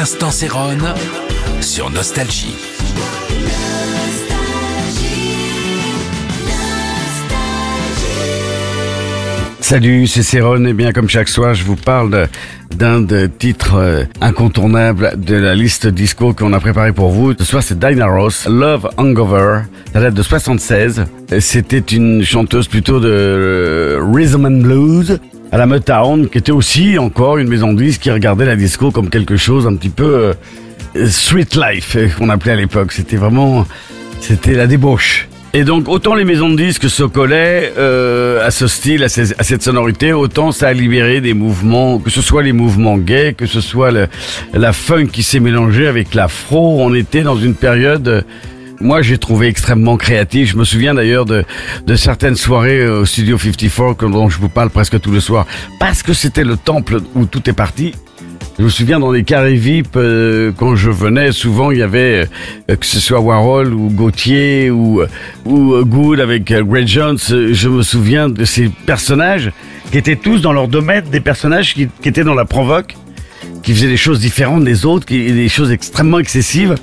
L'instant Sérone sur Nostalgie. Salut, c'est Céron et bien comme chaque soir, je vous parle d'un des titres euh, incontournables de la liste disco qu'on a préparé pour vous. Ce soir, c'est Dinah Ross, Love Hangover. Ça date de 76. Et C'était une chanteuse plutôt de euh, rhythm and blues à la Motown, qui était aussi encore une maison de disques qui regardait la disco comme quelque chose un petit peu euh, street life euh, qu'on appelait à l'époque. C'était vraiment, c'était la débauche. Et donc, autant les maisons de disques se collaient euh, à ce style, à, cette sonorité, autant ça a libéré des mouvements, que ce soit les mouvements gays, que ce soit le- la funk qui s'est mélangée avec l'afro. On était dans une période, moi j'ai trouvé extrêmement créative. Je me souviens d'ailleurs de, de certaines soirées euh, au Studio 54 que- dont je vous parle presque tous les soirs, parce que c'était le temple où tout est parti. Je me souviens dans les carrés VIP, euh, quand je venais, souvent il y avait, euh, que ce soit Warhol ou Gauthier ou, ou euh, Good avec euh, Greg Jones, euh, je me souviens de ces personnages qui étaient tous dans leur domaine, des personnages qui, qui étaient dans la provoque, qui faisaient des choses différentes des autres, qui, des choses extrêmement excessives.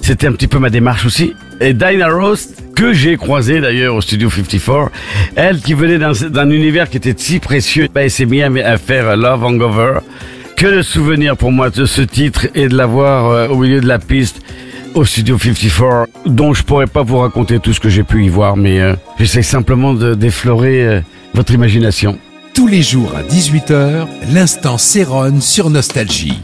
C'était un petit peu ma démarche aussi. Et Dinah Ross, que j'ai croisé d'ailleurs au Studio 54, elle qui venait d'un univers qui était si précieux, bah, elle s'est mise à, faire Love Hangover. Que le souvenir pour moi de ce titre et de l'avoir euh, au milieu de la piste au Studio 54, dont je pourrais pas vous raconter tout ce que j'ai pu y voir, mais euh, j'essaie simplement de d'effleurer euh, votre imagination. Tous les jours à 18h, l'instant s'éronne sur Nostalgie.